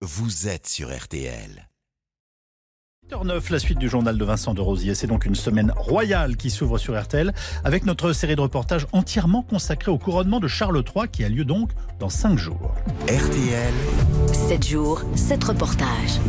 vous êtes sur RTL. 8h09, la suite du journal de Vincent de Rosier. C'est donc une semaine royale qui s'ouvre sur RTL avec notre série de reportages entièrement consacrée au couronnement de Charles III qui a lieu donc dans 5 jours. RTL, 7 jours, 7 reportages.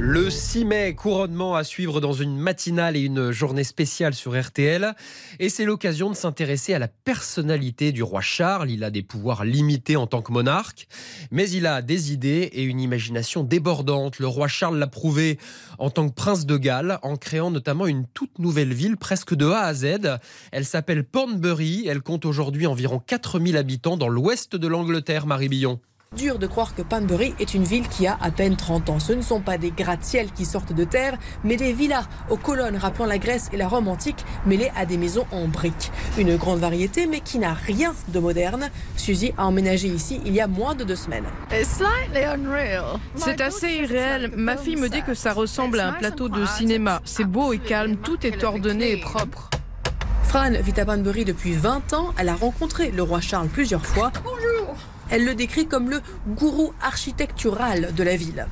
Le 6 mai, couronnement à suivre dans une matinale et une journée spéciale sur RTL. Et c'est l'occasion de s'intéresser à la personnalité du roi Charles. Il a des pouvoirs limités en tant que monarque, mais il a des idées et une imagination débordante. Le roi Charles l'a prouvé en tant que prince de Galles, en créant notamment une toute nouvelle ville presque de A à Z. Elle s'appelle Pornbury. Elle compte aujourd'hui environ 4000 habitants dans l'ouest de l'Angleterre, Marie Billon. Dur de croire que Panbury est une ville qui a à peine 30 ans. Ce ne sont pas des gratte-ciel qui sortent de terre, mais des villas aux colonnes rappelant la Grèce et la Rome antique, mêlées à des maisons en briques. Une grande variété, mais qui n'a rien de moderne. Suzy a emménagé ici il y a moins de deux semaines. C'est assez irréel. Ma fille me dit que ça ressemble à un plateau de cinéma. C'est beau et calme, tout est ordonné et propre. Fran vit à Panbury depuis 20 ans. Elle a rencontré le roi Charles plusieurs fois. Elle le décrit comme le gourou architectural de la ville.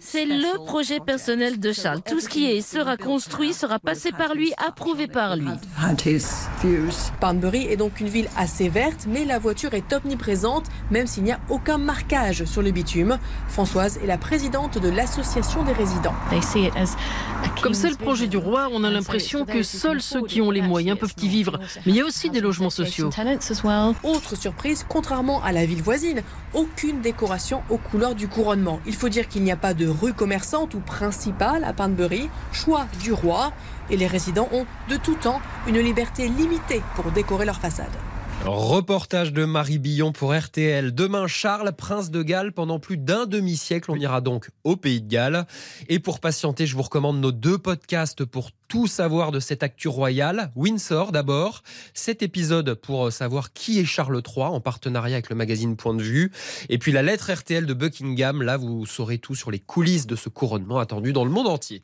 C'est le projet personnel de Charles. Tout ce qui est sera construit, sera passé par lui, approuvé par lui. Panbury est donc une ville assez verte, mais la voiture est omniprésente, même s'il n'y a aucun marquage sur le bitume. Françoise est la présidente de l'association des résidents. Comme c'est le projet du roi, on a l'impression que seuls ceux qui ont les moyens peuvent y vivre. Mais il y a aussi des logements sociaux. Autre surprise, contrairement à la ville voisine, aucune décoration aux couleurs du Il faut dire qu'il n'y a pas de rue commerçante ou principale à Panbury, choix du roi, et les résidents ont de tout temps une liberté limitée pour décorer leur façade. Reportage de Marie Billon pour RTL. Demain, Charles, prince de Galles, pendant plus d'un demi-siècle. On ira donc au pays de Galles. Et pour patienter, je vous recommande nos deux podcasts pour tout savoir de cette actu royale. Windsor d'abord. Cet épisode pour savoir qui est Charles III en partenariat avec le magazine Point de Vue. Et puis la lettre RTL de Buckingham. Là, vous saurez tout sur les coulisses de ce couronnement attendu dans le monde entier.